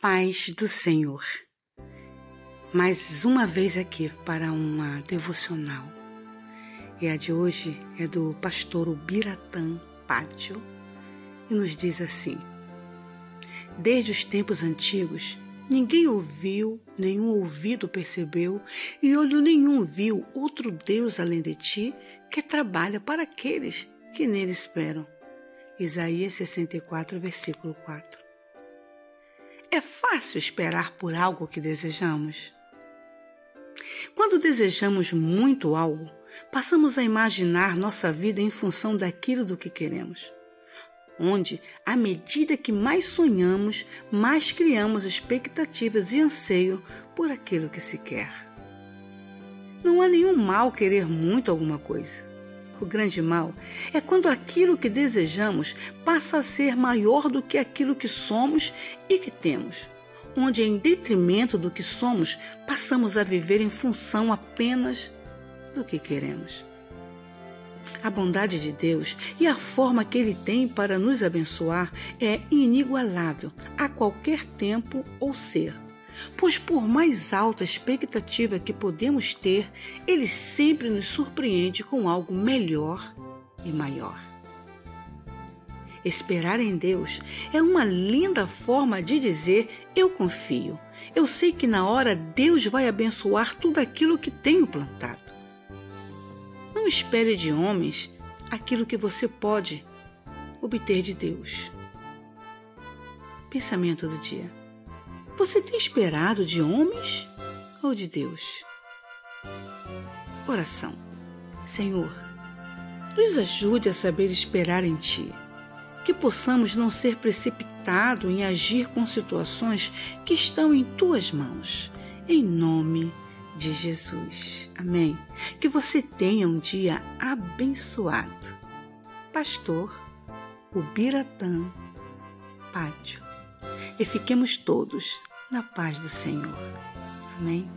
paz do Senhor. Mais uma vez aqui para uma devocional. E a de hoje é do pastor Ubiratã Pátio e nos diz assim: Desde os tempos antigos, ninguém ouviu, nenhum ouvido percebeu e olho nenhum viu outro Deus além de ti que trabalha para aqueles que nele esperam. Isaías 64, versículo 4. É fácil esperar por algo que desejamos? Quando desejamos muito algo, passamos a imaginar nossa vida em função daquilo do que queremos. Onde, à medida que mais sonhamos, mais criamos expectativas e anseio por aquilo que se quer. Não há nenhum mal querer muito alguma coisa. O grande mal é quando aquilo que desejamos passa a ser maior do que aquilo que somos e que temos, onde, em detrimento do que somos, passamos a viver em função apenas do que queremos. A bondade de Deus e a forma que Ele tem para nos abençoar é inigualável a qualquer tempo ou ser pois por mais alta expectativa que podemos ter, ele sempre nos surpreende com algo melhor e maior. Esperar em Deus é uma linda forma de dizer eu confio. Eu sei que na hora Deus vai abençoar tudo aquilo que tenho plantado. Não espere de homens aquilo que você pode obter de Deus. Pensamento do dia. Você tem esperado de homens ou de Deus? Oração. Senhor, nos ajude a saber esperar em Ti, que possamos não ser precipitados em agir com situações que estão em Tuas mãos. Em nome de Jesus. Amém. Que você tenha um dia abençoado. Pastor Ubiratã Pátio. E fiquemos todos na paz do Senhor. Amém?